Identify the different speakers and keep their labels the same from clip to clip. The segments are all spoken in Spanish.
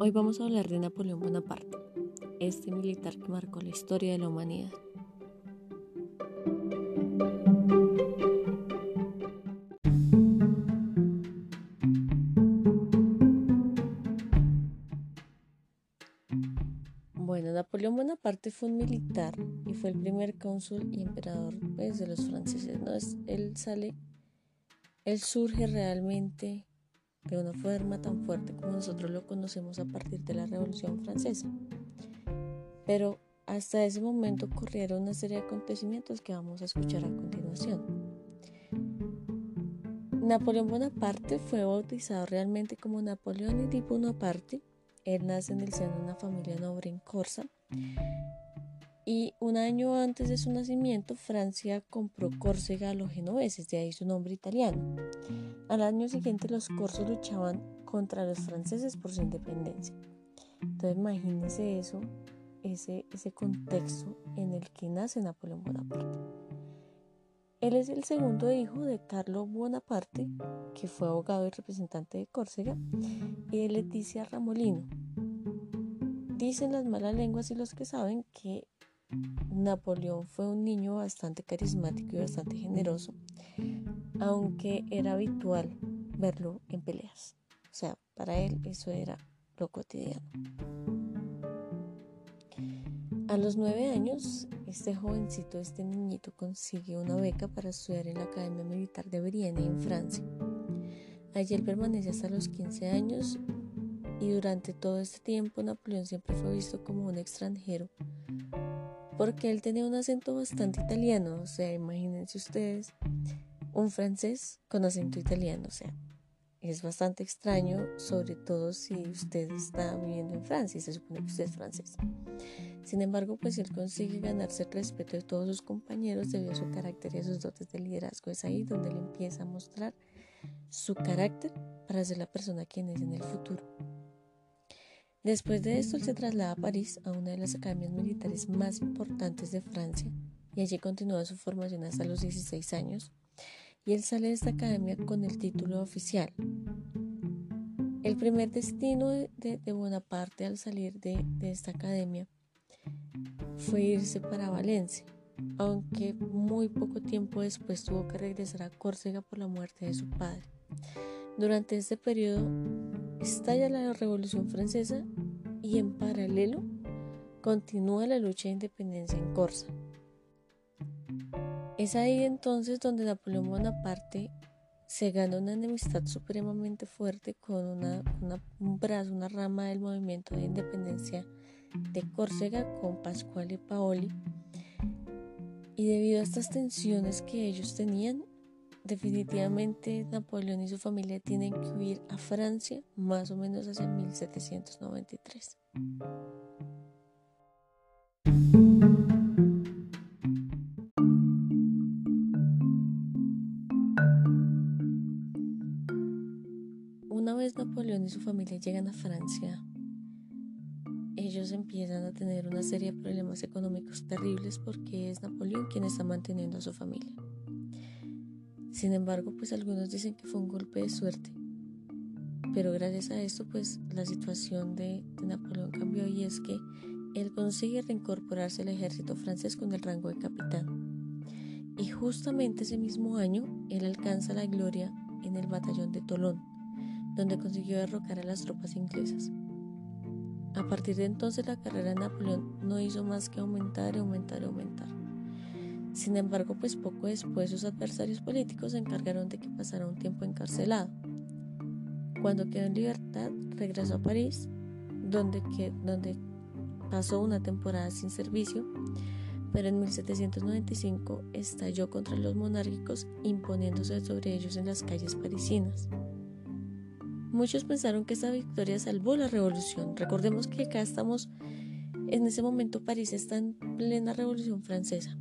Speaker 1: Hoy vamos a hablar de Napoleón Bonaparte, este militar que marcó la historia de la humanidad. Bueno, Napoleón Bonaparte fue un militar y fue el primer cónsul y emperador pues, de los franceses. ¿no? Es, él sale, él surge realmente de una forma tan fuerte como nosotros lo conocemos a partir de la Revolución Francesa. Pero hasta ese momento ocurrieron una serie de acontecimientos que vamos a escuchar a continuación. Napoleón Bonaparte fue bautizado realmente como Napoleón y Bonaparte. Él nace en el seno de una familia noble en Corsa y un año antes de su nacimiento, Francia compró Córcega a los genoveses, de ahí su nombre italiano. Al año siguiente, los corsos luchaban contra los franceses por su independencia. Entonces, imagínense eso, ese, ese contexto en el que nace Napoleón Bonaparte. Él es el segundo hijo de Carlo Bonaparte, que fue abogado y representante de Córcega, y de Leticia Ramolino. Dicen las malas lenguas y los que saben que Napoleón fue un niño bastante carismático y bastante generoso, aunque era habitual verlo en peleas. O sea, para él eso era lo cotidiano. A los nueve años, este jovencito, este niñito, consigue una beca para estudiar en la Academia Militar de Brienne en Francia. Allí él permanece hasta los 15 años y durante todo este tiempo Napoleón siempre fue visto como un extranjero porque él tenía un acento bastante italiano, o sea, imagínense ustedes un francés con acento italiano, o sea, es bastante extraño, sobre todo si usted está viviendo en Francia y se supone que usted es francés. Sin embargo, pues él consigue ganarse el respeto de todos sus compañeros debido a su carácter y a sus dotes de liderazgo. Es ahí donde él empieza a mostrar su carácter para ser la persona quien es en el futuro. Después de esto, él se traslada a París, a una de las academias militares más importantes de Francia, y allí continúa su formación hasta los 16 años, y él sale de esta academia con el título oficial. El primer destino de, Bonaparte al salir de, de esta academia fue irse para Valencia, aunque muy poco tiempo después tuvo que regresar a Córcega por la muerte de su padre. Durante este periodo estalla la Revolución Francesa y en paralelo continúa la lucha de independencia en Corsa. Es ahí entonces donde Napoleón Bonaparte se gana una enemistad supremamente fuerte con una, un brazo, una rama del movimiento de independencia de Córcega con Pasquale Paoli. Y debido a estas tensiones que ellos tenían, Definitivamente Napoleón y su familia tienen que huir a Francia más o menos hacia 1793. Una vez Napoleón y su familia llegan a Francia, ellos empiezan a tener una serie de problemas económicos terribles porque es Napoleón quien está manteniendo a su familia. Sin embargo, pues algunos dicen que fue un golpe de suerte. Pero gracias a esto, pues la situación de, Napoleón cambió y es que él consigue reincorporarse al ejército francés con el rango de capitán. Y justamente ese mismo año, él alcanza la gloria en el batallón de Tolón, donde consiguió derrocar a las tropas inglesas. A partir de entonces la carrera de Napoleón no hizo más que aumentar y aumentar y aumentar. Sin embargo, pues poco después sus adversarios políticos se encargaron de que pasara un tiempo encarcelado. Cuando quedó en libertad, regresó a París, donde, donde pasó una temporada sin servicio, pero en 1795 estalló contra los monárquicos imponiéndose sobre ellos en las calles parisinas. Muchos pensaron que esta victoria salvó la revolución. Recordemos que acá estamos, en ese momento París está en plena revolución francesa.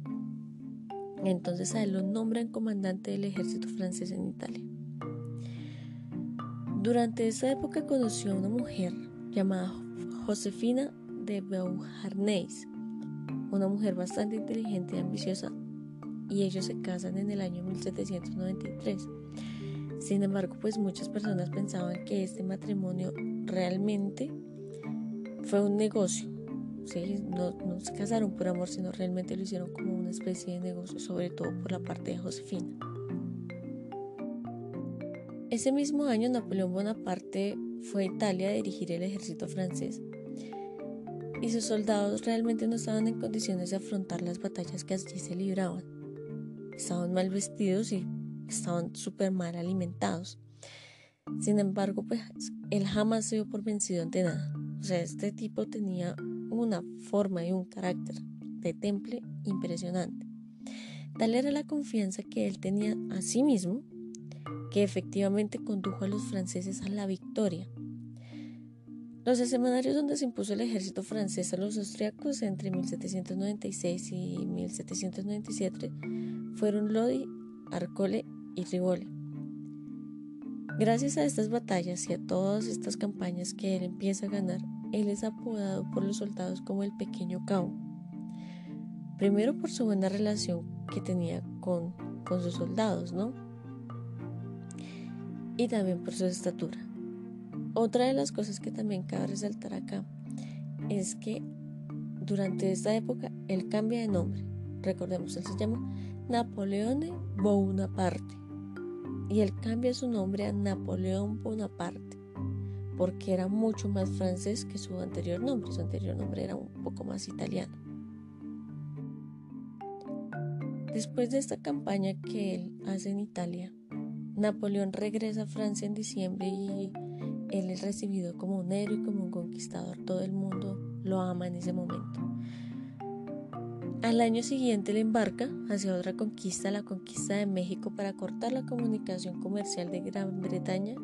Speaker 1: Entonces a él lo nombran comandante del ejército francés en Italia. Durante esa época conoció a una mujer llamada Josefina de Beauharnais, una mujer bastante inteligente y ambiciosa, y ellos se casan en el año 1793. Sin embargo, pues muchas personas pensaban que este matrimonio realmente fue un negocio. ¿Sí? No, se casaron por amor, sino realmente lo hicieron como una especie de negocio, sobre todo por la parte de Josefina. Ese mismo año Napoleón Bonaparte fue a Italia a dirigir el ejército francés y sus soldados realmente no estaban en condiciones de afrontar las batallas que allí se libraban. Estaban mal vestidos y estaban súper mal alimentados. Sin embargo, pues él jamás se dio por vencido ante nada. O sea, este tipo tenía una forma y un carácter de temple impresionante. Tal era la confianza que él tenía a sí mismo que efectivamente condujo a los franceses a la victoria. Los escenarios donde se impuso el ejército francés a los austriacos entre 1796 y 1797 fueron Lodi, Arcole y Rivoli. Gracias a estas batallas y a todas estas campañas que él empieza a ganar, él es apodado por los soldados como el pequeño Cao. Primero por su buena relación que tenía con, con sus soldados, ¿no? Y también por su estatura. Otra de las cosas que también cabe resaltar acá es que durante esta época él cambia de nombre. Recordemos, él se llama Napoleone Bonaparte y él cambia su nombre a Napoleón Bonaparte porque era mucho más francés que su anterior nombre. Su anterior nombre era un poco más italiano. Después de esta campaña que él hace en Italia, Napoleón regresa a Francia en diciembre y él es recibido como un héroe como un conquistador. Todo el mundo lo ama en ese momento. Al año siguiente le embarca hacia otra conquista, la conquista de México, para cortar la comunicación comercial de Gran Bretaña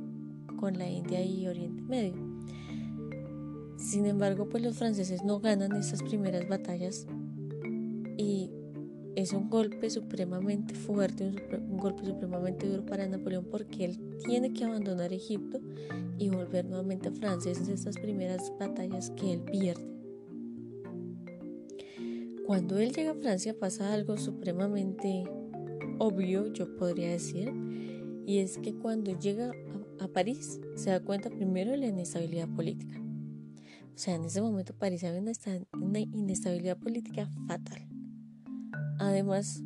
Speaker 1: con la India y Oriente Medio. Sin embargo, pues los franceses no ganan estas primeras batallas y es un golpe supremamente fuerte, un, golpe supremamente duro para Napoleón porque él tiene que abandonar Egipto y volver nuevamente a Francia. Esas son estas primeras batallas que él pierde. Cuando él llega a Francia pasa algo supremamente obvio, yo podría decir, y es que cuando llega a, París se da cuenta primero de la inestabilidad política. O sea, en ese momento París había una, inestabilidad política fatal. Además,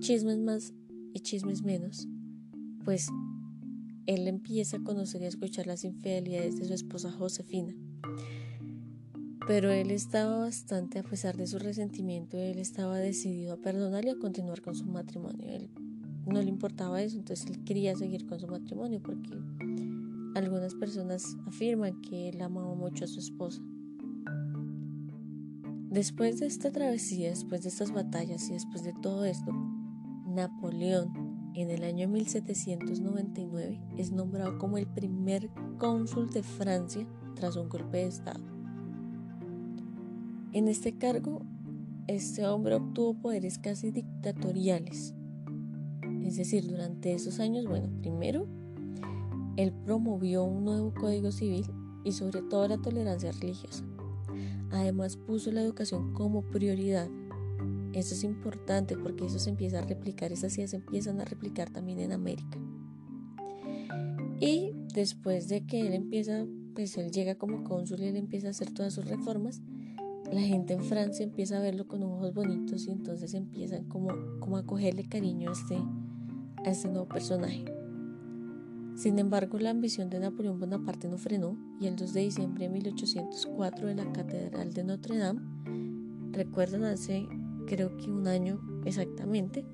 Speaker 1: chismes más y chismes menos, pues él empieza a conocer y a escuchar las infidelidades de su esposa Josefina pero él estaba bastante, a pesar de su resentimiento, él estaba decidido a perdonar y a continuar con su matrimonio. No le importaba eso, entonces él quería seguir con su matrimonio porque algunas personas afirman que él amaba mucho a su esposa. Después de esta travesía, después de estas batallas y después de todo esto, Napoleón en el año 1799 es nombrado como el primer cónsul de Francia tras un golpe de Estado. En este cargo, este hombre obtuvo poderes casi dictatoriales. Es decir, durante esos años, bueno, primero, él promovió un nuevo código civil y sobre todo la tolerancia religiosa. Además puso la educación como prioridad. Eso es importante porque eso se empieza a replicar, esas ideas se empiezan a replicar también en América. Y después de que él empieza, pues él llega como cónsul y él empieza a hacer todas sus reformas, la gente en Francia empieza a verlo con ojos bonitos y entonces empiezan como, como a cogerle cariño a este, a este nuevo personaje. Sin embargo, la ambición de Napoleón Bonaparte no frenó y el 2 de diciembre de 1804 en la Catedral de Notre Dame, recuerdan hace creo que un año exactamente,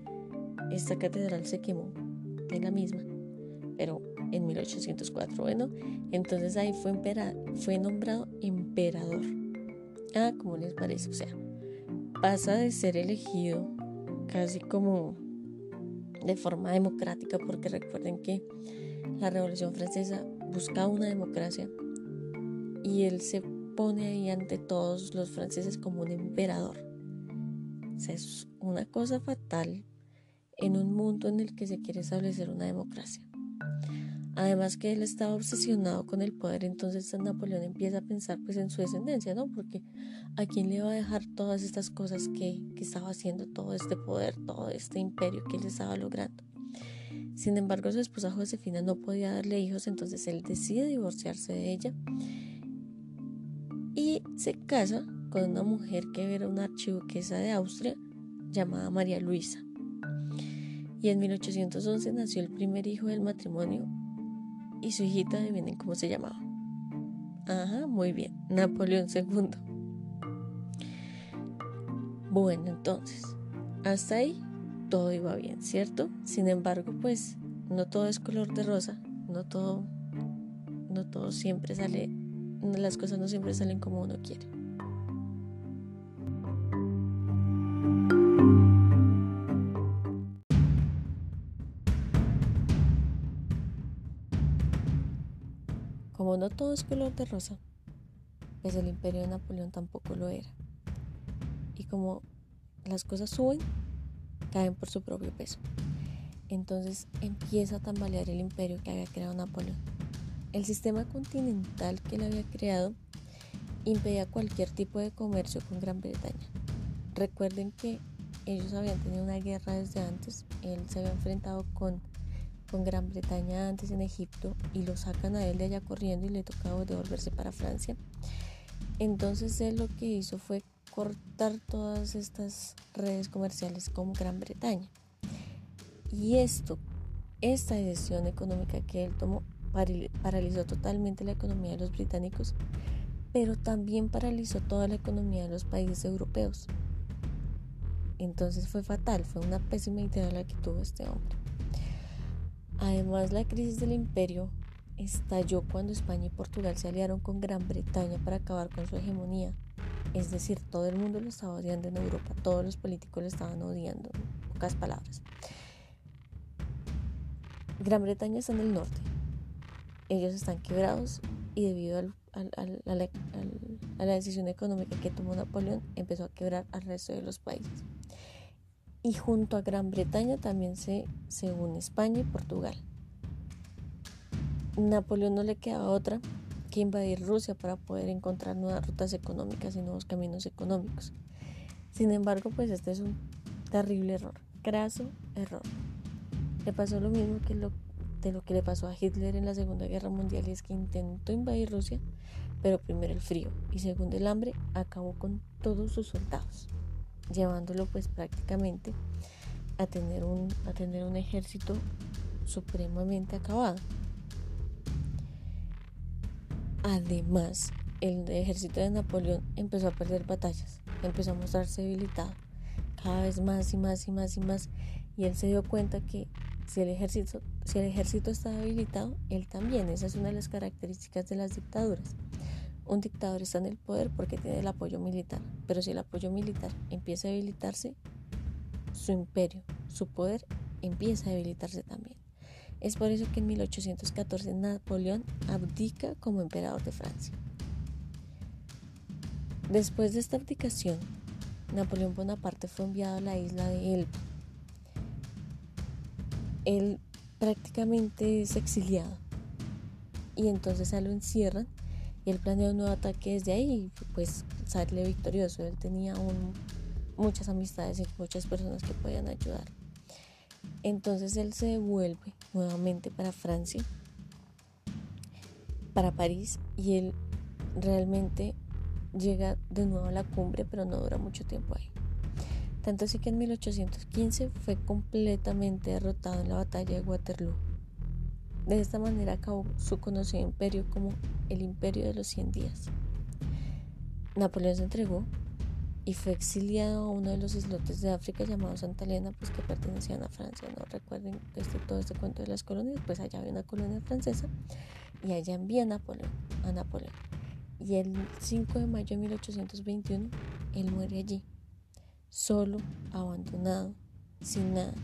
Speaker 1: esta catedral se quemó de la misma, pero en 1804. Bueno, entonces ahí fue, fue nombrado emperador. Ah, ¿cómo les parece? O sea, pasa de ser elegido casi como de forma democrática, porque recuerden que la Revolución Francesa buscaba una democracia y él se pone ahí ante todos los franceses como un emperador. O sea, es una cosa fatal en un mundo en el que se quiere establecer una democracia. Además que él estaba obsesionado con el poder, entonces Napoleón empieza a pensar pues en su descendencia, ¿no? Porque a quién le va a dejar todas estas cosas que, que estaba haciendo, todo este poder, todo este imperio que él estaba logrando. Sin embargo, su esposa Josefina no podía darle hijos, entonces él decide divorciarse de ella y se casa con una mujer que era una archiduquesa de Austria llamada María Luisa. Y en 1811 nació el primer hijo del matrimonio y su hijita, adivinen cómo se llamaba. Ajá, muy bien, Napoleón II. Bueno, entonces, hasta ahí todo iba bien, ¿cierto? Sin embargo, pues no todo es color de rosa, no todo, no todo siempre sale, las cosas no siempre salen como uno quiere. No todo es color de rosa, pues el imperio de Napoleón tampoco lo era. Y como las cosas suben, caen por su propio peso. Entonces empieza a tambalear el imperio que había creado Napoleón. El sistema continental que él había creado impedía cualquier tipo de comercio con Gran Bretaña. Recuerden que ellos habían tenido una guerra desde antes, él se había enfrentado con, con Gran Bretaña antes en Egipto y lo sacan a él de allá corriendo y le tocaba devolverse para Francia. Entonces él lo que hizo fue cortar todas estas redes comerciales con Gran Bretaña. Y esto, esta decisión económica que él tomó, paralizó totalmente la economía de los británicos, pero también paralizó toda la economía de los países europeos. Entonces fue fatal, fue una pésima idea la que tuvo este hombre. Además, la crisis del imperio estalló cuando España y Portugal se aliaron con Gran Bretaña para acabar con su hegemonía. Es decir, todo el mundo lo estaba odiando en Europa, todos los políticos lo estaban odiando, en pocas palabras. Gran Bretaña está en el norte, ellos están quebrados y debido a, la, decisión económica que tomó Napoleón empezó a quebrar al resto de los países. Y junto a Gran Bretaña también se, une España y Portugal. Napoleón no le quedaba otra que invadir Rusia para poder encontrar nuevas rutas económicas y nuevos caminos económicos. Sin embargo, pues este es un terrible error, graso error. Le pasó lo mismo que lo, de lo que le pasó a Hitler en la Segunda Guerra Mundial y es que intentó invadir Rusia, pero primero el frío y segundo el hambre acabó con todos sus soldados, llevándolo pues prácticamente a tener un, a tener un ejército supremamente acabado. Además, el ejército de Napoleón empezó a perder batallas, empezó a mostrarse debilitado cada vez más y más y más y más y él se dio cuenta que si el ejército, si el ejército está debilitado, él también. Esa es una de las características de las dictaduras. Un dictador está en el poder porque tiene el apoyo militar, pero si el apoyo militar empieza a debilitarse, su imperio, su poder empieza a debilitarse también. Es por eso que en 1814 Napoleón abdica como emperador de Francia. Después de esta abdicación, Napoleón Bonaparte fue enviado a la isla de Elba. Él prácticamente es exiliado y entonces a lo encierran y él planea un nuevo ataque desde ahí y pues sale victorioso. Él tenía muchas amistades y muchas personas que podían ayudar. Entonces él se devuelve nuevamente para Francia, para París, y él realmente llega de nuevo a la cumbre, pero no dura mucho tiempo ahí. Tanto así que en 1815 fue completamente derrotado en la batalla de Waterloo. De esta manera acabó su conocido imperio como el Imperio de los 100 días. Napoleón se entregó y fue exiliado a uno de los islotes de África llamados Santa Elena, pues que pertenecían a Francia. No recuerden este, todo este cuento de las colonias, pues allá había una colonia francesa y allá envía a Napoleón, a Napoleón. Y el 5 de mayo de 1821 él muere allí, solo, abandonado, sin nada,